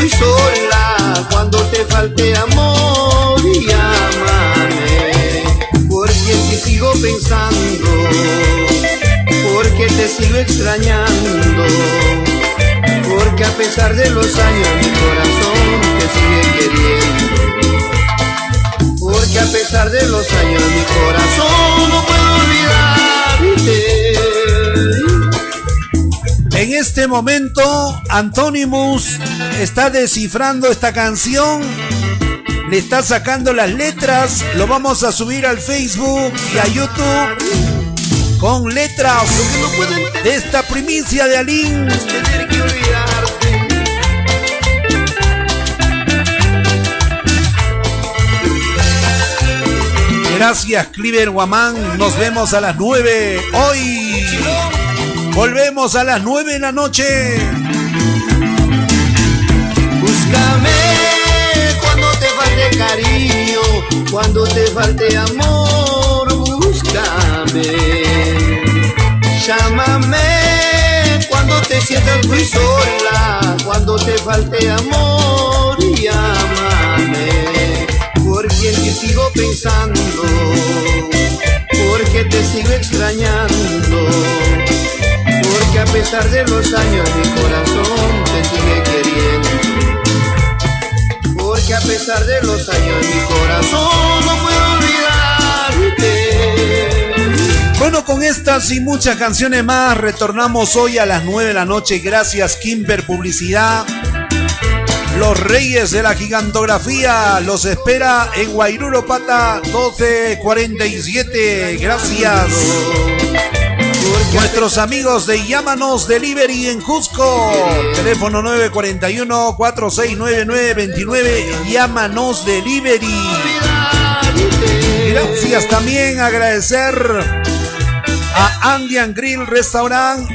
sola, cuando te falte amor, llámame. Porque en ti sigo pensando, porque te sigo extrañando. Porque a pesar de los años mi corazón te sigue queriendo. Porque a pesar de los años mi corazón no puedo olvidarte. Este momento, Antonimus está descifrando esta canción. Le está sacando las letras. Lo vamos a subir al Facebook y a YouTube con letras de esta primicia de Alín. Gracias, Cliver Guamán. Nos vemos a las 9 hoy. Volvemos a las 9 de la noche. Búscame cuando te falte cariño, cuando te falte amor, búscame. Llámame cuando te sientas muy sola, cuando te falte amor, llámame. Porque ti sigo pensando, porque te sigo extrañando. Porque a pesar de los años mi corazón te sigue queriendo. Porque a pesar de los años mi corazón no puedo olvidarte. Bueno, con estas y muchas canciones más retornamos hoy a las 9 de la noche. Gracias, Kimber Publicidad. Los Reyes de la Gigantografía los espera en Guairuro Pata 1247. Gracias. Nuestros amigos de Llámanos Delivery en Cusco. Teléfono 941-469929. Llámanos Delivery. Gracias también agradecer a Andian Grill Restaurant.